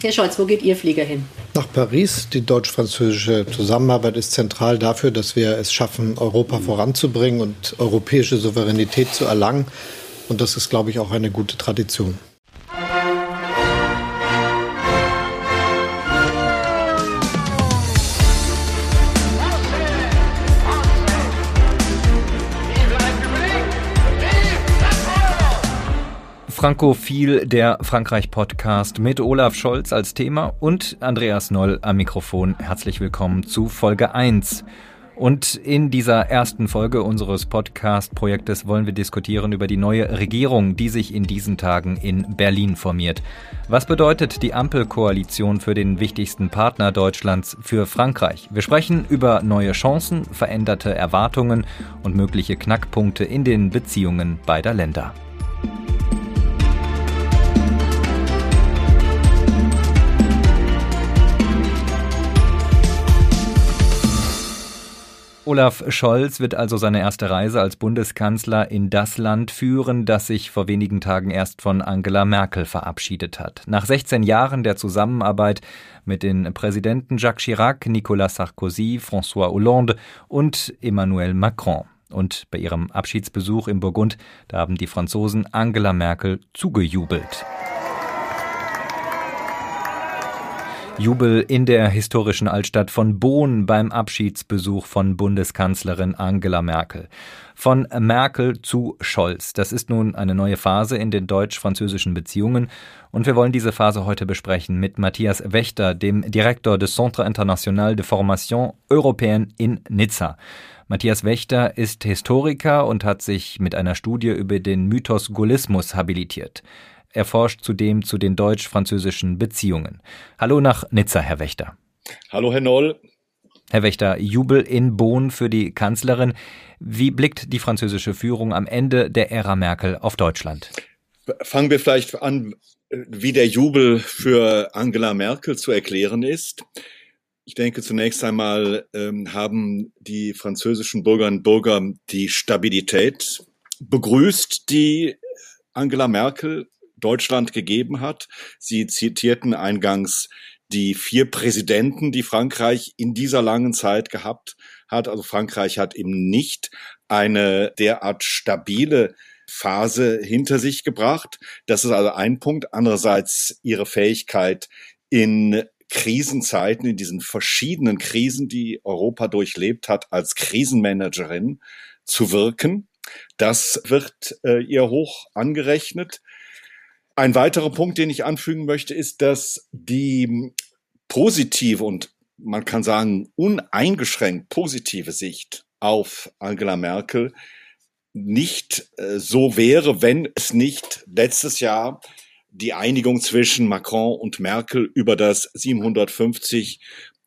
Herr Scholz, wo geht Ihr Flieger hin? Nach Paris. Die deutsch-französische Zusammenarbeit ist zentral dafür, dass wir es schaffen, Europa voranzubringen und europäische Souveränität zu erlangen. Und das ist, glaube ich, auch eine gute Tradition. Frankophil, der Frankreich-Podcast mit Olaf Scholz als Thema und Andreas Noll am Mikrofon. Herzlich willkommen zu Folge 1. Und in dieser ersten Folge unseres Podcast-Projektes wollen wir diskutieren über die neue Regierung, die sich in diesen Tagen in Berlin formiert. Was bedeutet die Ampelkoalition für den wichtigsten Partner Deutschlands für Frankreich? Wir sprechen über neue Chancen, veränderte Erwartungen und mögliche Knackpunkte in den Beziehungen beider Länder. Olaf Scholz wird also seine erste Reise als Bundeskanzler in das Land führen, das sich vor wenigen Tagen erst von Angela Merkel verabschiedet hat. Nach 16 Jahren der Zusammenarbeit mit den Präsidenten Jacques Chirac, Nicolas Sarkozy, François Hollande und Emmanuel Macron. Und bei ihrem Abschiedsbesuch im Burgund, da haben die Franzosen Angela Merkel zugejubelt. Jubel in der historischen Altstadt von Bonn beim Abschiedsbesuch von Bundeskanzlerin Angela Merkel. Von Merkel zu Scholz. Das ist nun eine neue Phase in den deutsch-französischen Beziehungen und wir wollen diese Phase heute besprechen mit Matthias Wächter, dem Direktor des Centre International de Formation Européenne in Nizza. Matthias Wächter ist Historiker und hat sich mit einer Studie über den Mythos Gaullismus habilitiert. Er forscht zudem zu den deutsch-französischen Beziehungen. Hallo nach Nizza, Herr Wächter. Hallo, Herr Noll. Herr Wächter, Jubel in Bonn für die Kanzlerin. Wie blickt die französische Führung am Ende der Ära Merkel auf Deutschland? Fangen wir vielleicht an, wie der Jubel für Angela Merkel zu erklären ist. Ich denke, zunächst einmal ähm, haben die französischen Bürgerinnen und Bürger die Stabilität begrüßt, die Angela Merkel Deutschland gegeben hat. Sie zitierten eingangs die vier Präsidenten, die Frankreich in dieser langen Zeit gehabt hat. Also Frankreich hat eben nicht eine derart stabile Phase hinter sich gebracht. Das ist also ein Punkt. Andererseits ihre Fähigkeit in Krisenzeiten, in diesen verschiedenen Krisen, die Europa durchlebt hat, als Krisenmanagerin zu wirken. Das wird äh, ihr hoch angerechnet. Ein weiterer Punkt, den ich anfügen möchte, ist, dass die positive und man kann sagen uneingeschränkt positive Sicht auf Angela Merkel nicht äh, so wäre, wenn es nicht letztes Jahr die Einigung zwischen Macron und Merkel über das 750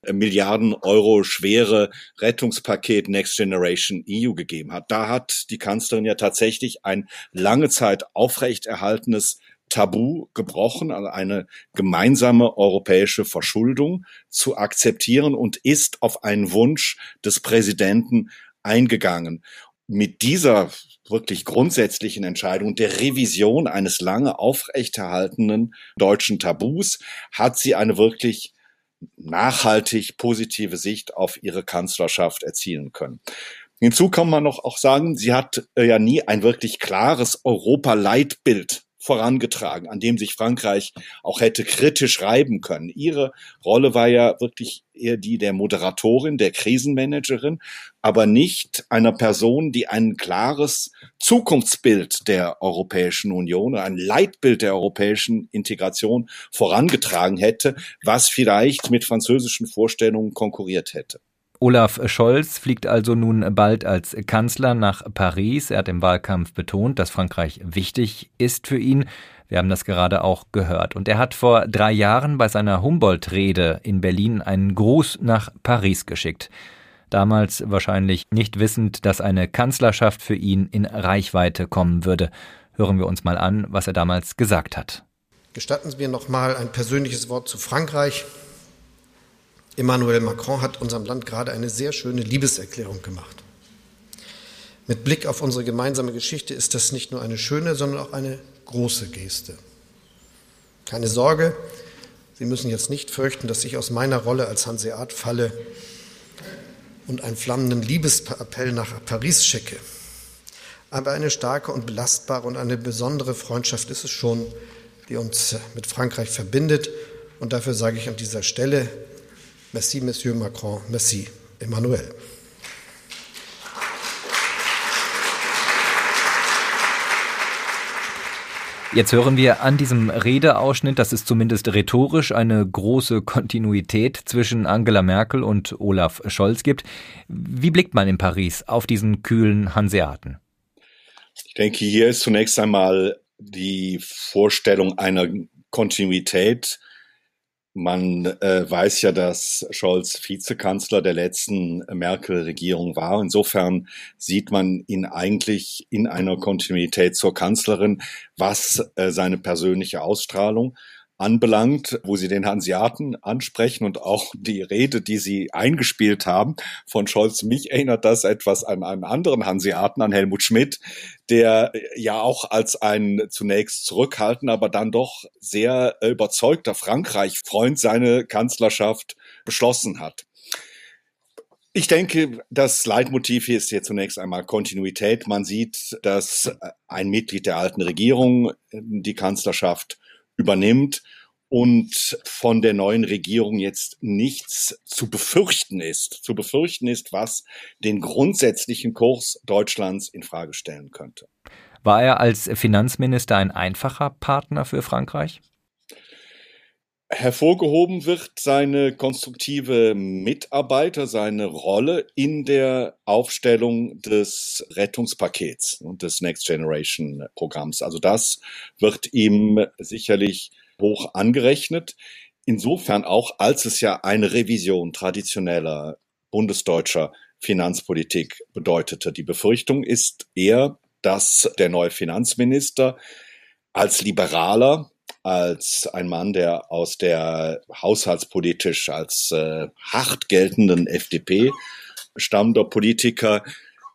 Milliarden Euro schwere Rettungspaket Next Generation EU gegeben hat. Da hat die Kanzlerin ja tatsächlich ein lange Zeit aufrechterhaltenes Tabu gebrochen, also eine gemeinsame europäische Verschuldung zu akzeptieren und ist auf einen Wunsch des Präsidenten eingegangen. Mit dieser wirklich grundsätzlichen Entscheidung der Revision eines lange aufrechterhaltenen deutschen Tabus hat sie eine wirklich nachhaltig positive Sicht auf ihre Kanzlerschaft erzielen können. Hinzu kann man noch auch sagen, sie hat äh, ja nie ein wirklich klares Europa-Leitbild vorangetragen, an dem sich Frankreich auch hätte kritisch reiben können. Ihre Rolle war ja wirklich eher die der Moderatorin, der Krisenmanagerin, aber nicht einer Person, die ein klares Zukunftsbild der Europäischen Union, ein Leitbild der europäischen Integration vorangetragen hätte, was vielleicht mit französischen Vorstellungen konkurriert hätte. Olaf Scholz fliegt also nun bald als Kanzler nach Paris. Er hat im Wahlkampf betont, dass Frankreich wichtig ist für ihn. Wir haben das gerade auch gehört. Und er hat vor drei Jahren bei seiner Humboldt-Rede in Berlin einen Gruß nach Paris geschickt. Damals wahrscheinlich nicht wissend, dass eine Kanzlerschaft für ihn in Reichweite kommen würde. Hören wir uns mal an, was er damals gesagt hat. Gestatten Sie mir noch mal ein persönliches Wort zu Frankreich. Emmanuel Macron hat unserem Land gerade eine sehr schöne Liebeserklärung gemacht. Mit Blick auf unsere gemeinsame Geschichte ist das nicht nur eine schöne, sondern auch eine große Geste. Keine Sorge, Sie müssen jetzt nicht fürchten, dass ich aus meiner Rolle als Hanseat falle und einen flammenden Liebesappell nach Paris schicke. Aber eine starke und belastbare und eine besondere Freundschaft ist es schon, die uns mit Frankreich verbindet. Und dafür sage ich an dieser Stelle, merci, Monsieur Macron, merci, Emmanuel. Jetzt hören wir an diesem Redeausschnitt, dass es zumindest rhetorisch eine große Kontinuität zwischen Angela Merkel und Olaf Scholz gibt. Wie blickt man in Paris auf diesen kühlen Hanseaten? Ich denke, hier ist zunächst einmal die Vorstellung einer Kontinuität man äh, weiß ja, dass Scholz Vizekanzler der letzten Merkel-Regierung war. Insofern sieht man ihn eigentlich in einer Kontinuität zur Kanzlerin, was äh, seine persönliche Ausstrahlung anbelangt, wo Sie den Hanseaten ansprechen und auch die Rede, die Sie eingespielt haben von Scholz. Mich erinnert das etwas an einen anderen Hanseaten, an Helmut Schmidt, der ja auch als ein zunächst zurückhaltender, aber dann doch sehr überzeugter Frankreich-Freund seine Kanzlerschaft beschlossen hat. Ich denke, das Leitmotiv hier ist hier zunächst einmal Kontinuität. Man sieht, dass ein Mitglied der alten Regierung die Kanzlerschaft übernimmt und von der neuen Regierung jetzt nichts zu befürchten ist. Zu befürchten ist, was den grundsätzlichen Kurs Deutschlands in Frage stellen könnte. War er als Finanzminister ein einfacher Partner für Frankreich? Hervorgehoben wird seine konstruktive Mitarbeiter, seine Rolle in der Aufstellung des Rettungspakets und des Next Generation Programms. Also das wird ihm sicherlich hoch angerechnet. Insofern auch, als es ja eine Revision traditioneller bundesdeutscher Finanzpolitik bedeutete. Die Befürchtung ist eher, dass der neue Finanzminister als Liberaler als ein Mann, der aus der haushaltspolitisch als äh, hart geltenden FDP stammender Politiker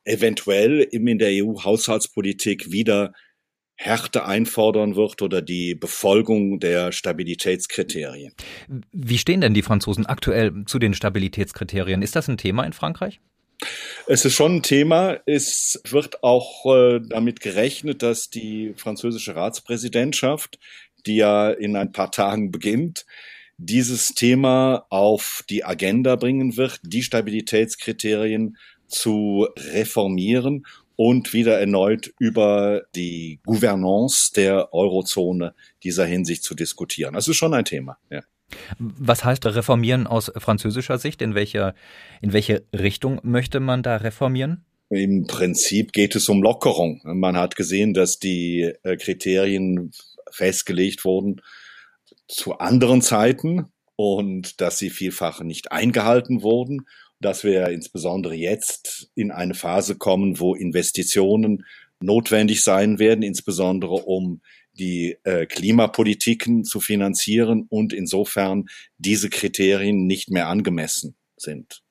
eventuell in der EU-Haushaltspolitik wieder Härte einfordern wird oder die Befolgung der Stabilitätskriterien. Wie stehen denn die Franzosen aktuell zu den Stabilitätskriterien? Ist das ein Thema in Frankreich? Es ist schon ein Thema. Es wird auch äh, damit gerechnet, dass die französische Ratspräsidentschaft die ja in ein paar Tagen beginnt, dieses Thema auf die Agenda bringen wird, die Stabilitätskriterien zu reformieren und wieder erneut über die Gouvernance der Eurozone dieser Hinsicht zu diskutieren. Das ist schon ein Thema. Ja. Was heißt reformieren aus französischer Sicht? In welcher, in welche Richtung möchte man da reformieren? Im Prinzip geht es um Lockerung. Man hat gesehen, dass die äh, Kriterien festgelegt wurden zu anderen Zeiten und dass sie vielfach nicht eingehalten wurden, dass wir insbesondere jetzt in eine Phase kommen, wo Investitionen notwendig sein werden, insbesondere um die äh, Klimapolitiken zu finanzieren und insofern diese Kriterien nicht mehr angemessen sind.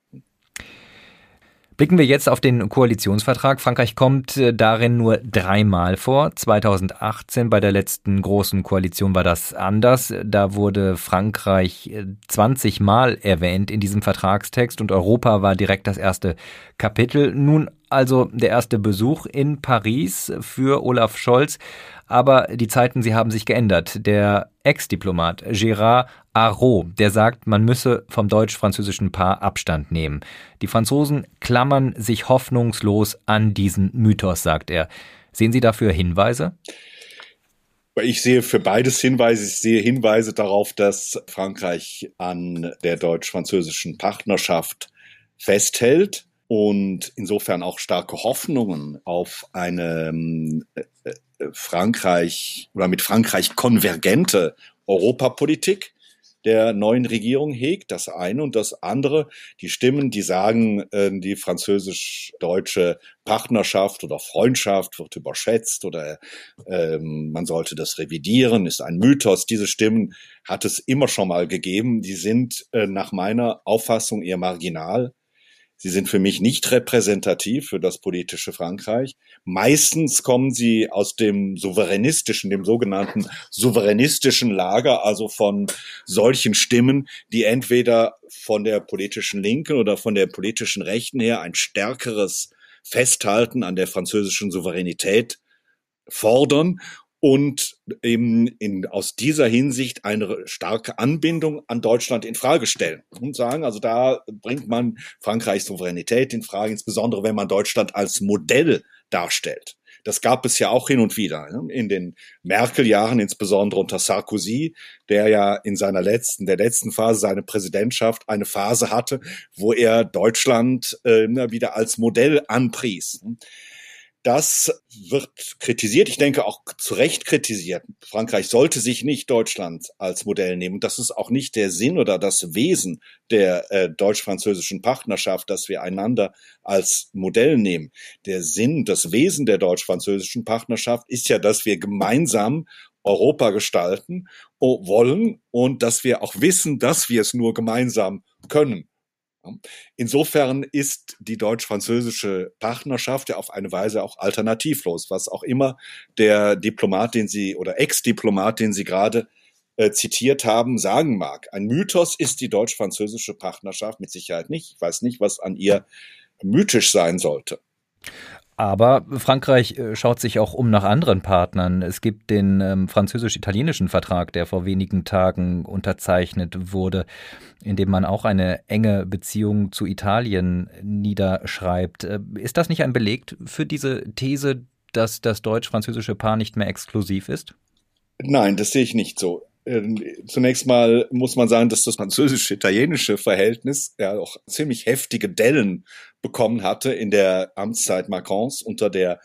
Blicken wir jetzt auf den Koalitionsvertrag. Frankreich kommt äh, darin nur dreimal vor. 2018 bei der letzten großen Koalition war das anders. Da wurde Frankreich 20 äh, Mal erwähnt in diesem Vertragstext und Europa war direkt das erste Kapitel. Nun also der erste Besuch in Paris für Olaf Scholz. Aber die Zeiten, sie haben sich geändert. Der Ex-Diplomat Gérard Arrault, der sagt, man müsse vom deutsch-französischen Paar Abstand nehmen. Die Franzosen klammern sich hoffnungslos an diesen Mythos, sagt er. Sehen Sie dafür Hinweise? Ich sehe für beides Hinweise. Ich sehe Hinweise darauf, dass Frankreich an der deutsch-französischen Partnerschaft festhält und insofern auch starke Hoffnungen auf eine äh, äh, Frankreich oder mit Frankreich konvergente Europapolitik der neuen Regierung hegt, das eine und das andere, die Stimmen, die sagen, äh, die französisch-deutsche Partnerschaft oder Freundschaft wird überschätzt oder ähm, man sollte das revidieren, ist ein Mythos. Diese Stimmen hat es immer schon mal gegeben. Die sind äh, nach meiner Auffassung eher marginal Sie sind für mich nicht repräsentativ für das politische Frankreich. Meistens kommen sie aus dem souveränistischen, dem sogenannten souveränistischen Lager, also von solchen Stimmen, die entweder von der politischen Linken oder von der politischen Rechten her ein stärkeres Festhalten an der französischen Souveränität fordern und eben in, aus dieser Hinsicht eine starke Anbindung an Deutschland in Frage stellen und sagen, also da bringt man Frankreichs Souveränität in Frage, insbesondere wenn man Deutschland als Modell darstellt. Das gab es ja auch hin und wieder ne? in den Merkel-Jahren, insbesondere unter Sarkozy, der ja in seiner letzten, der letzten Phase seiner Präsidentschaft eine Phase hatte, wo er Deutschland äh, wieder als Modell anpries. Das wird kritisiert, ich denke auch zu Recht kritisiert. Frankreich sollte sich nicht Deutschland als Modell nehmen. Das ist auch nicht der Sinn oder das Wesen der äh, deutsch-französischen Partnerschaft, dass wir einander als Modell nehmen. Der Sinn, das Wesen der deutsch-französischen Partnerschaft ist ja, dass wir gemeinsam Europa gestalten wollen und dass wir auch wissen, dass wir es nur gemeinsam können. Insofern ist die deutsch-französische Partnerschaft ja auf eine Weise auch alternativlos, was auch immer der Diplomat, den Sie oder Ex-Diplomat, den Sie gerade äh, zitiert haben, sagen mag. Ein Mythos ist die deutsch-französische Partnerschaft mit Sicherheit nicht. Ich weiß nicht, was an ihr mythisch sein sollte. Aber Frankreich äh, schaut sich auch um nach anderen Partnern. Es gibt den ähm, französisch-italienischen Vertrag, der vor wenigen Tagen unterzeichnet wurde, in dem man auch eine enge Beziehung zu Italien niederschreibt. Äh, ist das nicht ein Beleg für diese These, dass das deutsch-französische Paar nicht mehr exklusiv ist? Nein, das sehe ich nicht so. Ähm, zunächst mal muss man sagen, dass das französisch-italienische Verhältnis ja auch ziemlich heftige Dellen bekommen hatte in der Amtszeit Macrons unter der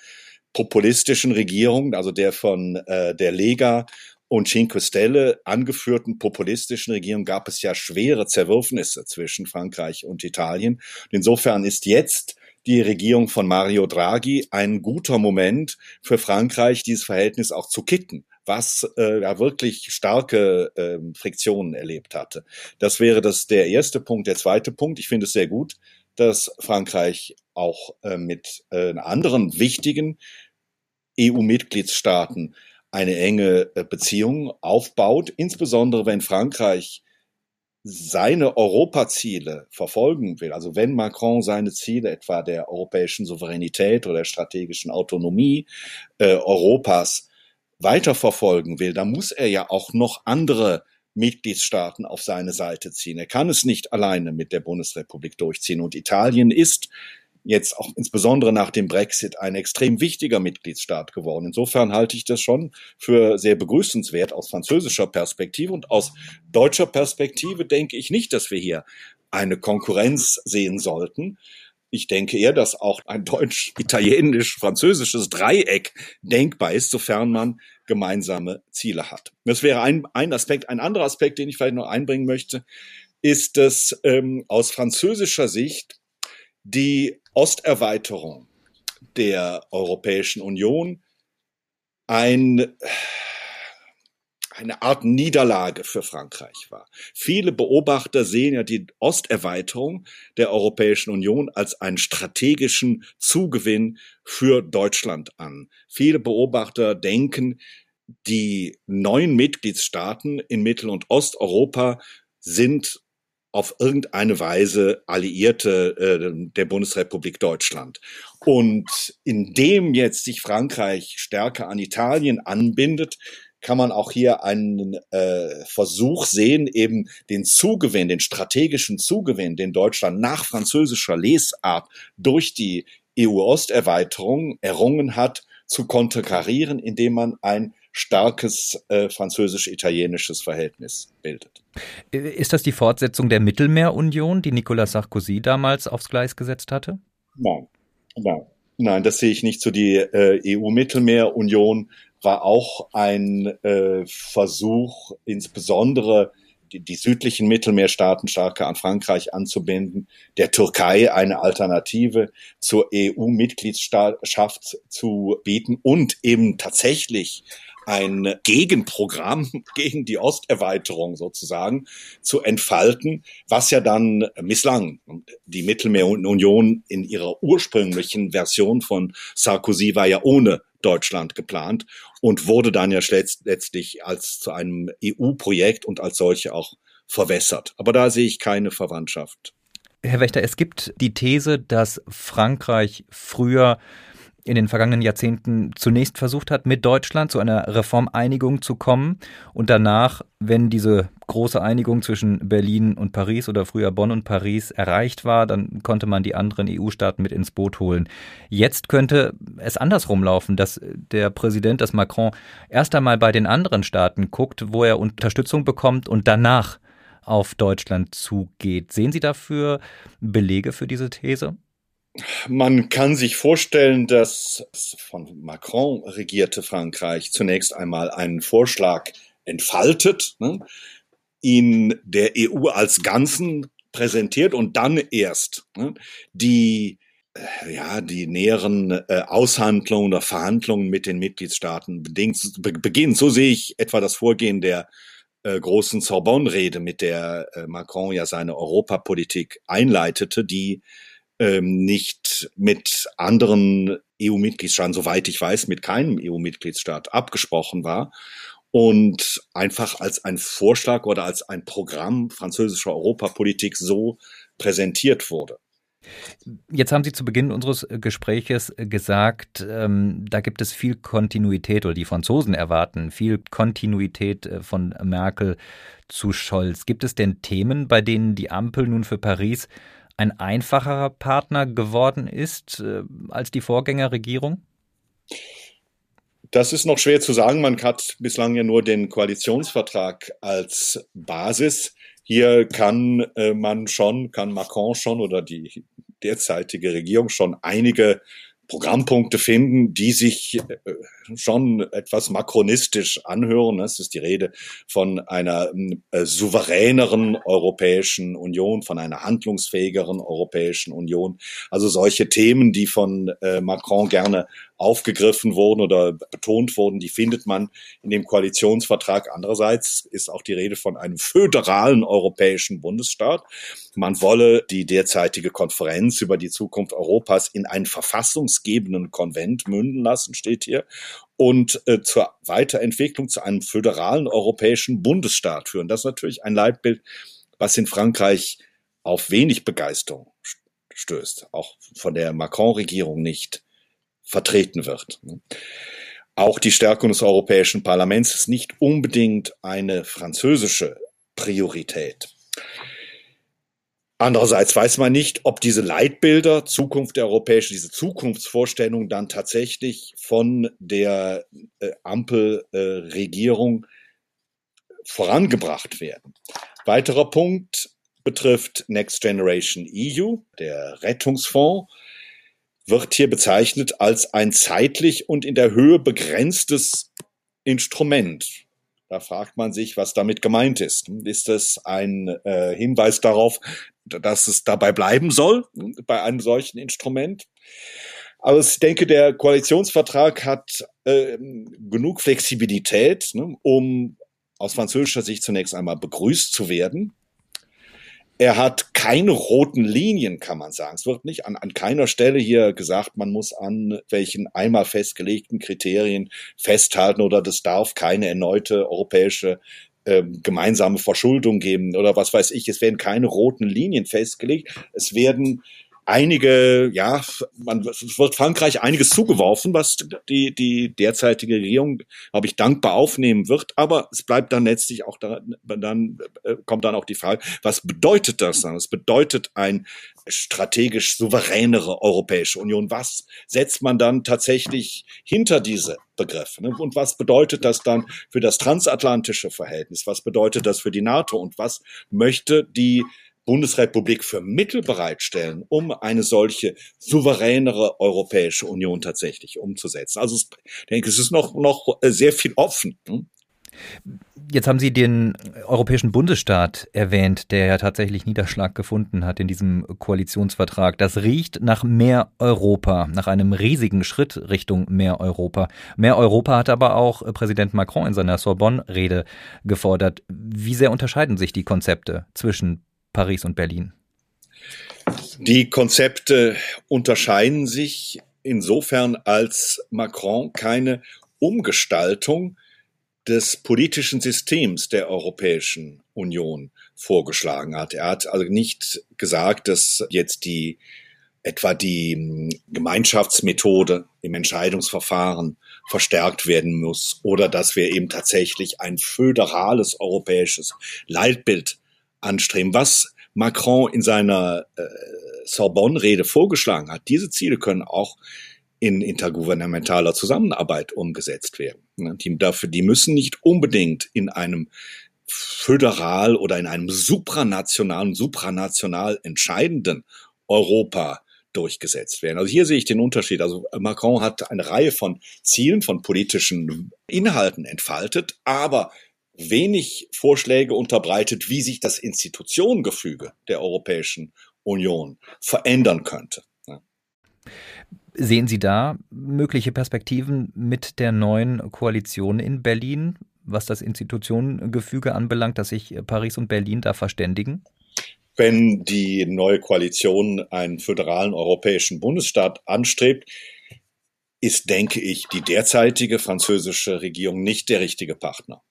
populistischen Regierung, also der von äh, der Lega und Cinque Stelle angeführten populistischen Regierung gab es ja schwere Zerwürfnisse zwischen Frankreich und Italien. insofern ist jetzt die Regierung von Mario Draghi ein guter Moment für Frankreich, dieses Verhältnis auch zu kitten was äh, ja wirklich starke äh, Friktionen erlebt hatte. Das wäre das der erste Punkt. Der zweite Punkt, ich finde es sehr gut, dass Frankreich auch äh, mit äh, anderen wichtigen EU-Mitgliedstaaten eine enge äh, Beziehung aufbaut, insbesondere wenn Frankreich seine Europaziele verfolgen will, also wenn Macron seine Ziele etwa der europäischen Souveränität oder der strategischen Autonomie äh, Europas weiterverfolgen will, dann muss er ja auch noch andere Mitgliedstaaten auf seine Seite ziehen. Er kann es nicht alleine mit der Bundesrepublik durchziehen. Und Italien ist jetzt auch insbesondere nach dem Brexit ein extrem wichtiger Mitgliedstaat geworden. Insofern halte ich das schon für sehr begrüßenswert aus französischer Perspektive und aus deutscher Perspektive denke ich nicht, dass wir hier eine Konkurrenz sehen sollten, ich denke eher, dass auch ein deutsch-italienisch-französisches Dreieck denkbar ist, sofern man gemeinsame Ziele hat. Das wäre ein, ein Aspekt. Ein anderer Aspekt, den ich vielleicht noch einbringen möchte, ist, dass ähm, aus französischer Sicht die Osterweiterung der Europäischen Union ein eine Art Niederlage für Frankreich war. Viele Beobachter sehen ja die Osterweiterung der Europäischen Union als einen strategischen Zugewinn für Deutschland an. Viele Beobachter denken, die neuen Mitgliedstaaten in Mittel- und Osteuropa sind auf irgendeine Weise Alliierte äh, der Bundesrepublik Deutschland. Und indem jetzt sich Frankreich stärker an Italien anbindet, kann man auch hier einen äh, Versuch sehen, eben den Zugewinn, den strategischen Zugewinn, den Deutschland nach französischer Lesart durch die EU-Osterweiterung errungen hat, zu konterkarieren, indem man ein starkes äh, französisch-italienisches Verhältnis bildet. Ist das die Fortsetzung der Mittelmeerunion, die Nicolas Sarkozy damals aufs Gleis gesetzt hatte? Nein, nein. Nein, das sehe ich nicht so. Die äh, EU-Mittelmeerunion war auch ein äh, Versuch, insbesondere die, die südlichen Mittelmeerstaaten stärker an Frankreich anzubinden, der Türkei eine Alternative zur EU-Mitgliedschaft zu bieten und eben tatsächlich ein Gegenprogramm gegen die Osterweiterung sozusagen zu entfalten, was ja dann misslang. Die Mittelmeerunion in ihrer ursprünglichen Version von Sarkozy war ja ohne Deutschland geplant und wurde dann ja letztlich als zu einem EU-Projekt und als solche auch verwässert. Aber da sehe ich keine Verwandtschaft. Herr Wächter, es gibt die These, dass Frankreich früher in den vergangenen Jahrzehnten zunächst versucht hat, mit Deutschland zu einer Reformeinigung zu kommen und danach, wenn diese große Einigung zwischen Berlin und Paris oder früher Bonn und Paris erreicht war, dann konnte man die anderen EU-Staaten mit ins Boot holen. Jetzt könnte es andersrum laufen, dass der Präsident, dass Macron erst einmal bei den anderen Staaten guckt, wo er Unterstützung bekommt und danach auf Deutschland zugeht. Sehen Sie dafür Belege für diese These? Man kann sich vorstellen, dass von Macron regierte Frankreich zunächst einmal einen Vorschlag entfaltet, ne, ihn der EU als Ganzen präsentiert und dann erst ne, die äh, ja, die näheren äh, Aushandlungen oder Verhandlungen mit den Mitgliedstaaten bedingt, be beginnen. So sehe ich etwa das Vorgehen der äh, großen Sorbonne-Rede, mit der äh, Macron ja seine Europapolitik einleitete, die ähm, nicht mit anderen EU-Mitgliedstaaten, soweit ich weiß, mit keinem EU-Mitgliedstaat abgesprochen war und einfach als ein Vorschlag oder als ein Programm französischer Europapolitik so präsentiert wurde. Jetzt haben Sie zu Beginn unseres Gespräches gesagt, ähm, da gibt es viel Kontinuität oder die Franzosen erwarten viel Kontinuität äh, von Merkel zu Scholz. Gibt es denn Themen, bei denen die Ampel nun für Paris ein einfacherer Partner geworden ist äh, als die Vorgängerregierung? Das ist noch schwer zu sagen. Man hat bislang ja nur den Koalitionsvertrag als Basis. Hier kann äh, man schon, kann Macron schon oder die derzeitige Regierung schon einige Programmpunkte finden, die sich äh, schon etwas makronistisch anhören. Es ist die Rede von einer äh, souveräneren Europäischen Union, von einer handlungsfähigeren Europäischen Union. Also solche Themen, die von äh, Macron gerne aufgegriffen wurden oder betont wurden, die findet man in dem Koalitionsvertrag. Andererseits ist auch die Rede von einem föderalen europäischen Bundesstaat. Man wolle die derzeitige Konferenz über die Zukunft Europas in einen verfassungsgebenden Konvent münden lassen, steht hier und äh, zur Weiterentwicklung zu einem föderalen europäischen Bundesstaat führen. Das ist natürlich ein Leitbild, was in Frankreich auf wenig Begeisterung stößt, auch von der Macron-Regierung nicht vertreten wird. Auch die Stärkung des Europäischen Parlaments ist nicht unbedingt eine französische Priorität. Andererseits weiß man nicht, ob diese Leitbilder, Zukunft der europäischen, diese Zukunftsvorstellungen dann tatsächlich von der äh, Ampelregierung äh, vorangebracht werden. Weiterer Punkt betrifft Next Generation EU, der Rettungsfonds wird hier bezeichnet als ein zeitlich und in der Höhe begrenztes Instrument. Da fragt man sich, was damit gemeint ist. Ist es ein äh, Hinweis darauf, dass es dabei bleiben soll, bei einem solchen Instrument? Aber ich denke, der Koalitionsvertrag hat äh, genug Flexibilität, ne, um aus französischer Sicht zunächst einmal begrüßt zu werden. Er hat keine roten Linien, kann man sagen. Es wird nicht an, an keiner Stelle hier gesagt, man muss an welchen einmal festgelegten Kriterien festhalten oder das darf keine erneute europäische äh, gemeinsame Verschuldung geben oder was weiß ich. Es werden keine roten Linien festgelegt. Es werden einige, ja, man wird Frankreich einiges zugeworfen, was die, die derzeitige Regierung, glaube ich, dankbar aufnehmen wird. Aber es bleibt dann letztlich auch da, dann äh, kommt dann auch die Frage, was bedeutet das dann? Es bedeutet ein strategisch souveränere Europäische Union. Was setzt man dann tatsächlich hinter diese Begriffe? Ne? Und was bedeutet das dann für das transatlantische Verhältnis? Was bedeutet das für die NATO? Und was möchte die Bundesrepublik für Mittel bereitstellen, um eine solche souveränere Europäische Union tatsächlich umzusetzen. Also ich denke, es ist noch, noch sehr viel offen. Hm? Jetzt haben Sie den europäischen Bundesstaat erwähnt, der ja tatsächlich Niederschlag gefunden hat in diesem Koalitionsvertrag. Das riecht nach mehr Europa, nach einem riesigen Schritt Richtung mehr Europa. Mehr Europa hat aber auch Präsident Macron in seiner Sorbonne-Rede gefordert. Wie sehr unterscheiden sich die Konzepte zwischen Paris und Berlin? Die Konzepte unterscheiden sich insofern, als Macron keine Umgestaltung des politischen Systems der Europäischen Union vorgeschlagen hat. Er hat also nicht gesagt, dass jetzt die etwa die Gemeinschaftsmethode im Entscheidungsverfahren verstärkt werden muss oder dass wir eben tatsächlich ein föderales europäisches Leitbild anstreben. Was Macron in seiner äh, Sorbonne-Rede vorgeschlagen hat, diese Ziele können auch in intergouvernementaler Zusammenarbeit umgesetzt werden. Ne, die, dafür, die müssen nicht unbedingt in einem föderal oder in einem supranationalen, supranational entscheidenden Europa durchgesetzt werden. Also hier sehe ich den Unterschied. Also Macron hat eine Reihe von Zielen, von politischen Inhalten entfaltet, aber wenig Vorschläge unterbreitet, wie sich das Institutionengefüge der Europäischen Union verändern könnte. Sehen Sie da mögliche Perspektiven mit der neuen Koalition in Berlin, was das Institutionengefüge anbelangt, dass sich Paris und Berlin da verständigen? Wenn die neue Koalition einen föderalen europäischen Bundesstaat anstrebt, ist, denke ich, die derzeitige französische Regierung nicht der richtige Partner.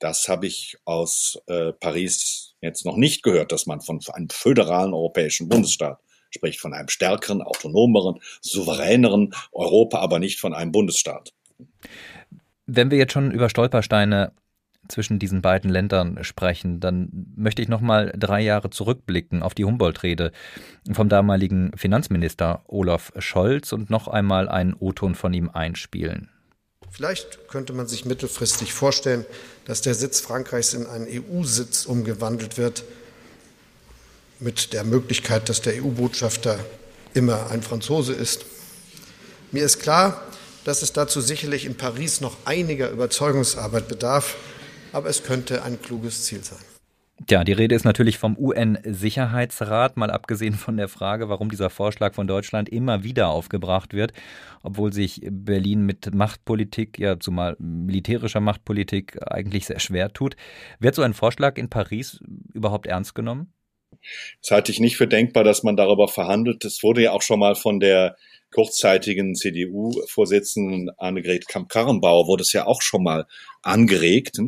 Das habe ich aus äh, Paris jetzt noch nicht gehört, dass man von einem föderalen europäischen Bundesstaat spricht von einem stärkeren, autonomeren, souveräneren Europa, aber nicht von einem Bundesstaat. Wenn wir jetzt schon über Stolpersteine zwischen diesen beiden Ländern sprechen, dann möchte ich noch mal drei Jahre zurückblicken auf die Humboldt-Rede vom damaligen Finanzminister Olaf Scholz und noch einmal einen O-Ton von ihm einspielen. Vielleicht könnte man sich mittelfristig vorstellen, dass der Sitz Frankreichs in einen EU-Sitz umgewandelt wird, mit der Möglichkeit, dass der EU-Botschafter immer ein Franzose ist. Mir ist klar, dass es dazu sicherlich in Paris noch einiger Überzeugungsarbeit bedarf, aber es könnte ein kluges Ziel sein. Ja, die Rede ist natürlich vom UN-Sicherheitsrat, mal abgesehen von der Frage, warum dieser Vorschlag von Deutschland immer wieder aufgebracht wird, obwohl sich Berlin mit Machtpolitik, ja zumal militärischer Machtpolitik, eigentlich sehr schwer tut. Wird so ein Vorschlag in Paris überhaupt ernst genommen? Das halte ich nicht für denkbar, dass man darüber verhandelt. Das wurde ja auch schon mal von der kurzzeitigen CDU-Vorsitzenden Annegret Kamp-Karrenbauer wurde es ja auch schon mal angeregt.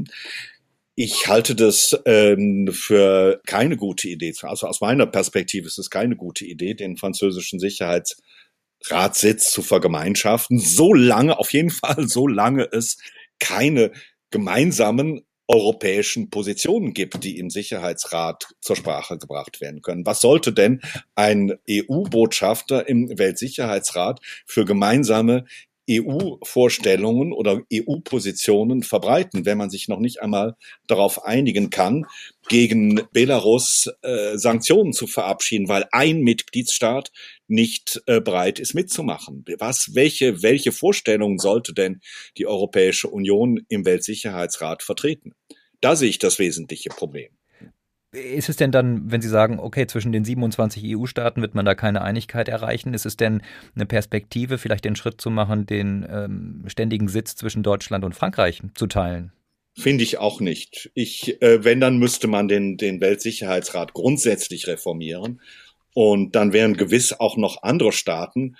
Ich halte das ähm, für keine gute Idee. Also aus meiner Perspektive ist es keine gute Idee, den französischen Sicherheitsratssitz zu vergemeinschaften, solange, auf jeden Fall, solange es keine gemeinsamen europäischen Positionen gibt, die im Sicherheitsrat zur Sprache gebracht werden können. Was sollte denn ein EU-Botschafter im Weltsicherheitsrat für gemeinsame EU-Vorstellungen oder EU-Positionen verbreiten, wenn man sich noch nicht einmal darauf einigen kann, gegen Belarus äh, Sanktionen zu verabschieden, weil ein Mitgliedsstaat nicht äh, bereit ist mitzumachen. Was, welche, welche Vorstellungen sollte denn die Europäische Union im Weltsicherheitsrat vertreten? Da sehe ich das wesentliche Problem. Ist es denn dann, wenn Sie sagen, okay, zwischen den 27 EU-Staaten wird man da keine Einigkeit erreichen, ist es denn eine Perspektive, vielleicht den Schritt zu machen, den ähm, ständigen Sitz zwischen Deutschland und Frankreich zu teilen? Finde ich auch nicht. Ich, äh, wenn, dann müsste man den, den Weltsicherheitsrat grundsätzlich reformieren. Und dann wären gewiss auch noch andere Staaten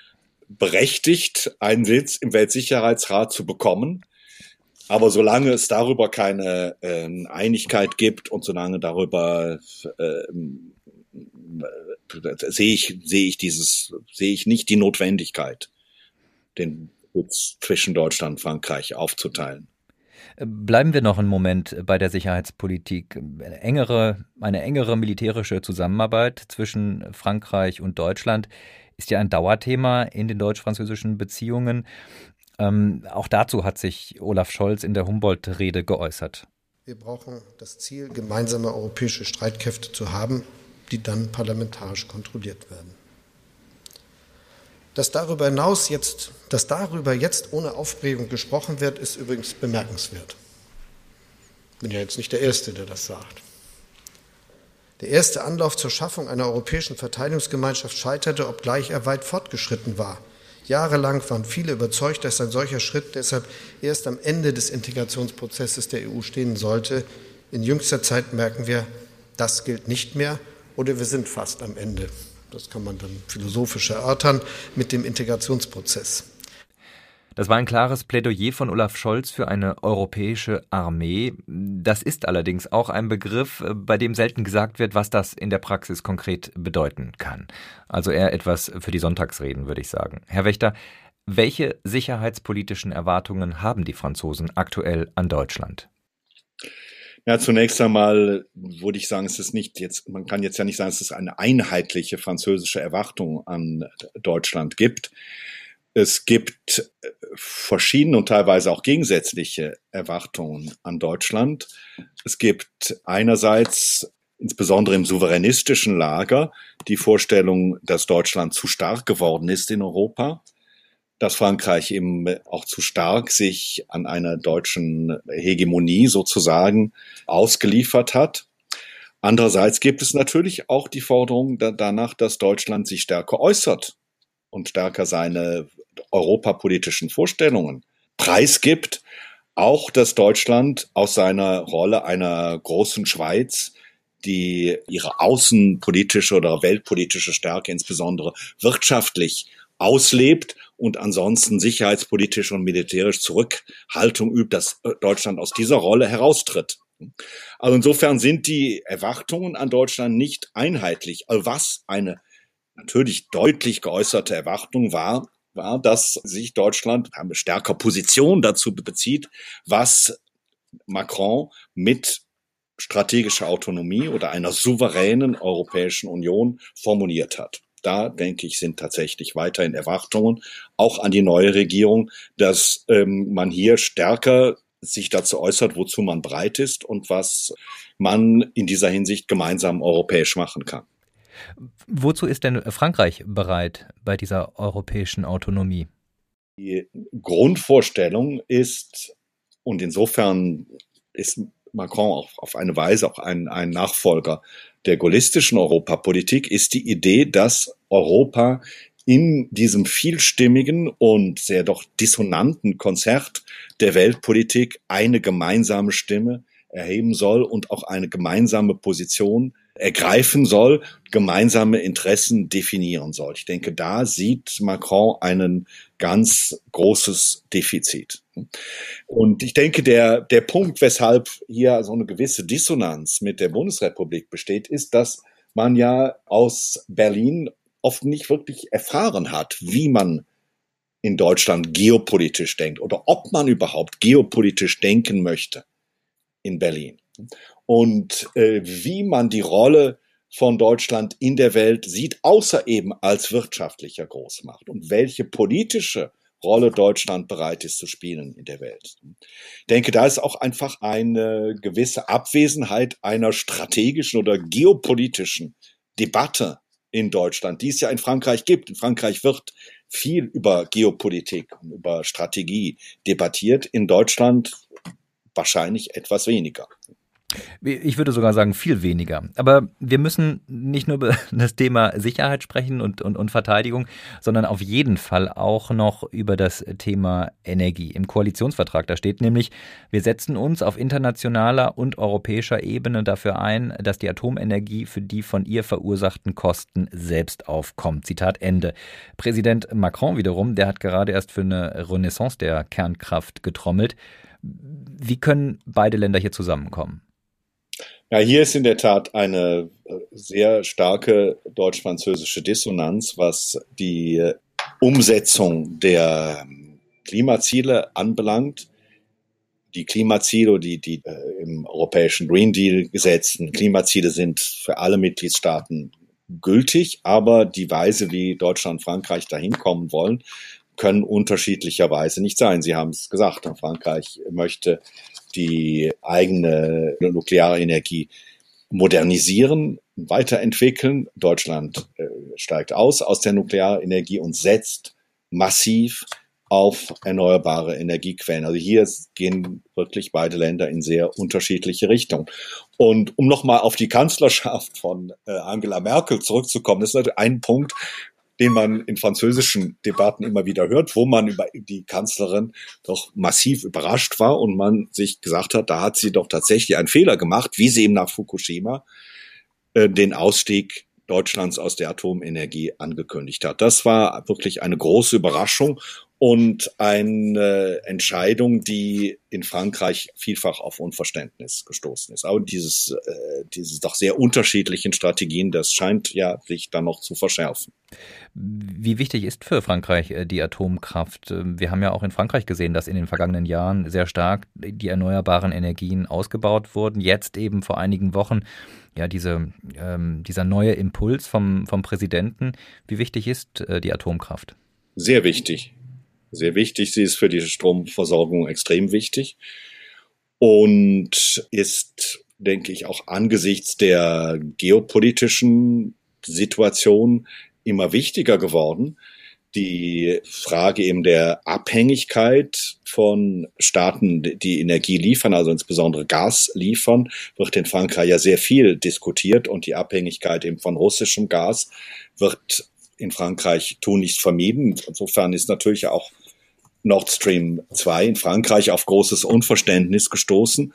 berechtigt, einen Sitz im Weltsicherheitsrat zu bekommen. Aber solange es darüber keine äh, Einigkeit gibt und solange darüber äh, sehe ich sehe ich dieses sehe ich nicht die Notwendigkeit, den Sitz zwischen Deutschland und Frankreich aufzuteilen. Bleiben wir noch einen Moment bei der Sicherheitspolitik. Eine engere, eine engere militärische Zusammenarbeit zwischen Frankreich und Deutschland ist ja ein Dauerthema in den deutsch-französischen Beziehungen. Ähm, auch dazu hat sich Olaf Scholz in der Humboldt-Rede geäußert. Wir brauchen das Ziel, gemeinsame europäische Streitkräfte zu haben, die dann parlamentarisch kontrolliert werden. Dass darüber hinaus jetzt, dass darüber jetzt ohne Aufregung gesprochen wird, ist übrigens bemerkenswert. bin ja jetzt nicht der Erste, der das sagt. Der erste Anlauf zur Schaffung einer europäischen Verteidigungsgemeinschaft scheiterte, obgleich er weit fortgeschritten war. Jahrelang waren viele überzeugt, dass ein solcher Schritt deshalb erst am Ende des Integrationsprozesses der EU stehen sollte. In jüngster Zeit merken wir, das gilt nicht mehr oder wir sind fast am Ende. Das kann man dann philosophisch erörtern mit dem Integrationsprozess. Das war ein klares Plädoyer von Olaf Scholz für eine europäische Armee. Das ist allerdings auch ein Begriff, bei dem selten gesagt wird, was das in der Praxis konkret bedeuten kann. Also eher etwas für die Sonntagsreden, würde ich sagen. Herr Wächter, welche sicherheitspolitischen Erwartungen haben die Franzosen aktuell an Deutschland? Ja, zunächst einmal würde ich sagen, es ist nicht jetzt, man kann jetzt ja nicht sagen, dass es eine einheitliche französische Erwartung an Deutschland gibt. Es gibt äh, verschiedene und teilweise auch gegensätzliche Erwartungen an Deutschland. Es gibt einerseits insbesondere im souveränistischen Lager die Vorstellung, dass Deutschland zu stark geworden ist in Europa, dass Frankreich eben auch zu stark sich an einer deutschen Hegemonie sozusagen ausgeliefert hat. Andererseits gibt es natürlich auch die Forderung danach, dass Deutschland sich stärker äußert und stärker seine europapolitischen Vorstellungen preisgibt, auch dass Deutschland aus seiner Rolle einer großen Schweiz, die ihre außenpolitische oder weltpolitische Stärke insbesondere wirtschaftlich auslebt und ansonsten sicherheitspolitisch und militärisch Zurückhaltung übt, dass Deutschland aus dieser Rolle heraustritt. Also insofern sind die Erwartungen an Deutschland nicht einheitlich. Was eine natürlich deutlich geäußerte Erwartung war, war, dass sich Deutschland eine stärker Position dazu bezieht, was Macron mit strategischer Autonomie oder einer souveränen Europäischen Union formuliert hat. Da, denke ich, sind tatsächlich weiterhin Erwartungen, auch an die neue Regierung, dass ähm, man hier stärker sich dazu äußert, wozu man bereit ist und was man in dieser Hinsicht gemeinsam europäisch machen kann. Wozu ist denn Frankreich bereit bei dieser europäischen Autonomie? Die Grundvorstellung ist, und insofern ist Macron auch auf eine Weise auch ein, ein Nachfolger der gaullistischen Europapolitik, ist die Idee, dass Europa in diesem vielstimmigen und sehr doch dissonanten Konzert der Weltpolitik eine gemeinsame Stimme erheben soll und auch eine gemeinsame Position ergreifen soll, gemeinsame Interessen definieren soll. Ich denke, da sieht Macron einen ganz großes Defizit. Und ich denke, der, der Punkt, weshalb hier so eine gewisse Dissonanz mit der Bundesrepublik besteht, ist, dass man ja aus Berlin oft nicht wirklich erfahren hat, wie man in Deutschland geopolitisch denkt oder ob man überhaupt geopolitisch denken möchte in Berlin und äh, wie man die Rolle von Deutschland in der Welt sieht, außer eben als wirtschaftlicher Großmacht und welche politische Rolle Deutschland bereit ist zu spielen in der Welt. Ich denke, da ist auch einfach eine gewisse Abwesenheit einer strategischen oder geopolitischen Debatte in Deutschland, die es ja in Frankreich gibt. In Frankreich wird viel über Geopolitik und über Strategie debattiert, in Deutschland wahrscheinlich etwas weniger. Ich würde sogar sagen, viel weniger. Aber wir müssen nicht nur über das Thema Sicherheit sprechen und, und, und Verteidigung, sondern auf jeden Fall auch noch über das Thema Energie. Im Koalitionsvertrag, da steht nämlich, wir setzen uns auf internationaler und europäischer Ebene dafür ein, dass die Atomenergie für die von ihr verursachten Kosten selbst aufkommt. Zitat Ende. Präsident Macron wiederum, der hat gerade erst für eine Renaissance der Kernkraft getrommelt. Wie können beide Länder hier zusammenkommen? Ja, hier ist in der Tat eine äh, sehr starke deutsch-französische Dissonanz, was die Umsetzung der Klimaziele anbelangt. Die Klimaziele, die, die äh, im europäischen Green Deal gesetzten Klimaziele sind für alle Mitgliedstaaten gültig, aber die Weise, wie Deutschland und Frankreich dahin kommen wollen, können unterschiedlicherweise nicht sein. Sie haben es gesagt, Frankreich möchte die eigene nukleare Energie modernisieren, weiterentwickeln. Deutschland äh, steigt aus aus der Nuklearenergie und setzt massiv auf erneuerbare Energiequellen. Also hier gehen wirklich beide Länder in sehr unterschiedliche Richtungen. Und um nochmal auf die Kanzlerschaft von äh, Angela Merkel zurückzukommen, das ist ein Punkt, den man in französischen Debatten immer wieder hört, wo man über die Kanzlerin doch massiv überrascht war und man sich gesagt hat, da hat sie doch tatsächlich einen Fehler gemacht, wie sie eben nach Fukushima äh, den Ausstieg Deutschlands aus der Atomenergie angekündigt hat. Das war wirklich eine große Überraschung und eine Entscheidung, die in Frankreich vielfach auf Unverständnis gestoßen ist. Aber dieses, äh, diese doch sehr unterschiedlichen Strategien, das scheint ja sich dann noch zu verschärfen. Wie wichtig ist für Frankreich äh, die Atomkraft? Ähm, wir haben ja auch in Frankreich gesehen, dass in den vergangenen Jahren sehr stark die erneuerbaren Energien ausgebaut wurden. Jetzt eben vor einigen Wochen ja diese, ähm, dieser neue Impuls vom, vom Präsidenten. Wie wichtig ist äh, die Atomkraft? Sehr wichtig sehr wichtig. Sie ist für die Stromversorgung extrem wichtig und ist, denke ich, auch angesichts der geopolitischen Situation immer wichtiger geworden. Die Frage eben der Abhängigkeit von Staaten, die Energie liefern, also insbesondere Gas liefern, wird in Frankreich ja sehr viel diskutiert und die Abhängigkeit eben von russischem Gas wird in Frankreich tunlichst vermieden. Insofern ist natürlich auch Nord Stream 2 in Frankreich auf großes Unverständnis gestoßen.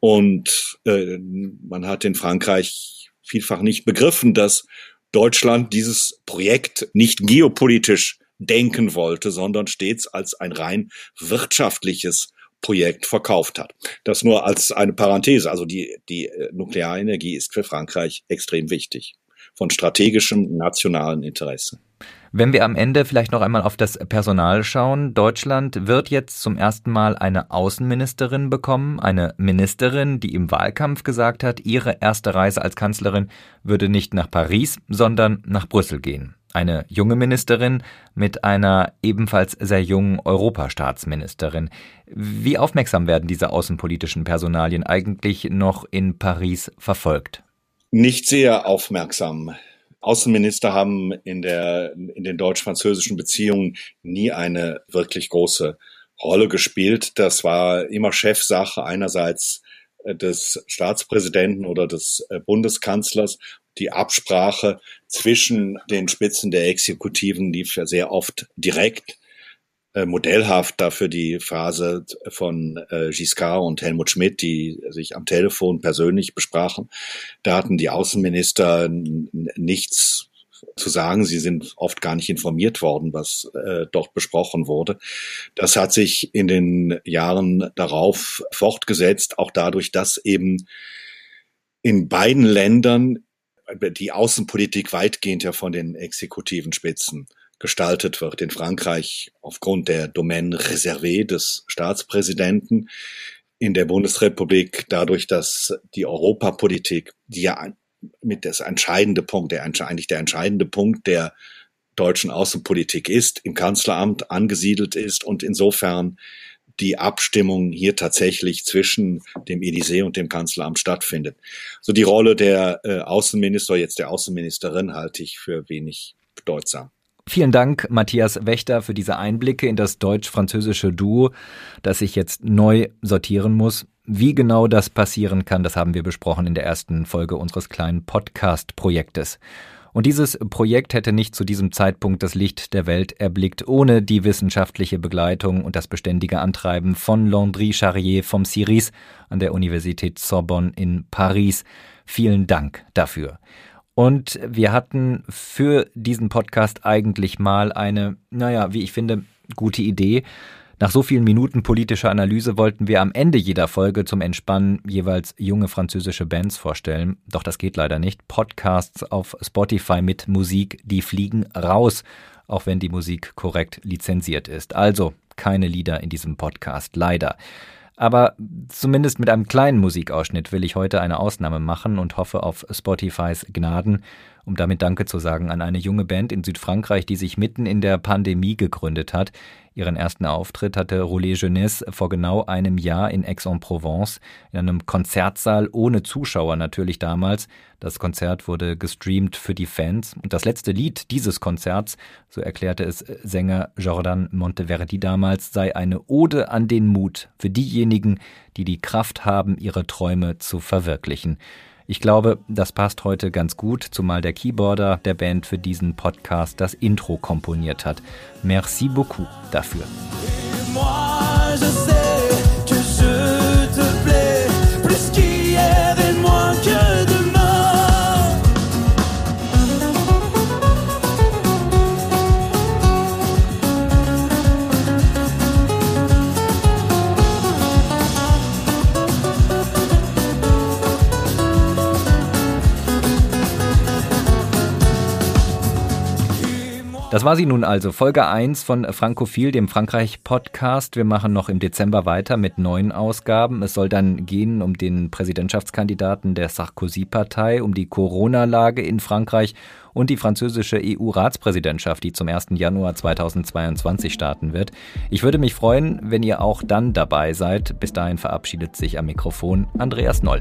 Und äh, man hat in Frankreich vielfach nicht begriffen, dass Deutschland dieses Projekt nicht geopolitisch denken wollte, sondern stets als ein rein wirtschaftliches Projekt verkauft hat. Das nur als eine Parenthese. Also die, die äh, Nuklearenergie ist für Frankreich extrem wichtig, von strategischem nationalen Interesse. Wenn wir am Ende vielleicht noch einmal auf das Personal schauen. Deutschland wird jetzt zum ersten Mal eine Außenministerin bekommen, eine Ministerin, die im Wahlkampf gesagt hat, ihre erste Reise als Kanzlerin würde nicht nach Paris, sondern nach Brüssel gehen. Eine junge Ministerin mit einer ebenfalls sehr jungen Europastaatsministerin. Wie aufmerksam werden diese außenpolitischen Personalien eigentlich noch in Paris verfolgt? Nicht sehr aufmerksam. Außenminister haben in der, in den deutsch-französischen Beziehungen nie eine wirklich große Rolle gespielt. Das war immer Chefsache einerseits äh, des Staatspräsidenten oder des äh, Bundeskanzlers. Die Absprache zwischen den Spitzen der Exekutiven lief ja sehr oft direkt äh, modellhaft dafür die Phase von äh, Giscard und Helmut Schmidt, die sich am Telefon persönlich besprachen. Da hatten die Außenminister nichts zu sagen. Sie sind oft gar nicht informiert worden, was äh, dort besprochen wurde. Das hat sich in den Jahren darauf fortgesetzt, auch dadurch, dass eben in beiden Ländern die Außenpolitik weitgehend ja von den exekutiven Spitzen gestaltet wird. In Frankreich aufgrund der Domaine reservée des Staatspräsidenten, in der Bundesrepublik dadurch, dass die Europapolitik, die ja mit das entscheidende Punkt, der eigentlich der entscheidende Punkt der deutschen Außenpolitik ist, im Kanzleramt angesiedelt ist und insofern die Abstimmung hier tatsächlich zwischen dem Élysée und dem Kanzleramt stattfindet. So die Rolle der äh, Außenminister, jetzt der Außenministerin, halte ich für wenig bedeutsam. Vielen Dank, Matthias Wächter, für diese Einblicke in das deutsch-französische Duo, das ich jetzt neu sortieren muss. Wie genau das passieren kann, das haben wir besprochen in der ersten Folge unseres kleinen Podcast-Projektes. Und dieses Projekt hätte nicht zu diesem Zeitpunkt das Licht der Welt erblickt, ohne die wissenschaftliche Begleitung und das beständige Antreiben von Landry Charrier vom CIRIS an der Universität Sorbonne in Paris. Vielen Dank dafür. Und wir hatten für diesen Podcast eigentlich mal eine, naja, wie ich finde, gute Idee. Nach so vielen Minuten politischer Analyse wollten wir am Ende jeder Folge zum Entspannen jeweils junge französische Bands vorstellen. Doch das geht leider nicht. Podcasts auf Spotify mit Musik, die fliegen raus, auch wenn die Musik korrekt lizenziert ist. Also keine Lieder in diesem Podcast, leider. Aber zumindest mit einem kleinen Musikausschnitt will ich heute eine Ausnahme machen und hoffe auf Spotifys Gnaden um damit Danke zu sagen an eine junge Band in Südfrankreich, die sich mitten in der Pandemie gegründet hat. Ihren ersten Auftritt hatte Roulet Jeunesse vor genau einem Jahr in Aix-en-Provence, in einem Konzertsaal ohne Zuschauer natürlich damals. Das Konzert wurde gestreamt für die Fans. Und das letzte Lied dieses Konzerts, so erklärte es Sänger Jordan Monteverdi damals, sei eine Ode an den Mut für diejenigen, die die Kraft haben, ihre Träume zu verwirklichen. Ich glaube, das passt heute ganz gut, zumal der Keyboarder der Band für diesen Podcast das Intro komponiert hat. Merci beaucoup dafür. Das war sie nun also, Folge 1 von Frankophil, dem Frankreich-Podcast. Wir machen noch im Dezember weiter mit neuen Ausgaben. Es soll dann gehen um den Präsidentschaftskandidaten der Sarkozy-Partei, um die Corona-Lage in Frankreich und die französische EU-Ratspräsidentschaft, die zum 1. Januar 2022 starten wird. Ich würde mich freuen, wenn ihr auch dann dabei seid. Bis dahin verabschiedet sich am Mikrofon Andreas Noll.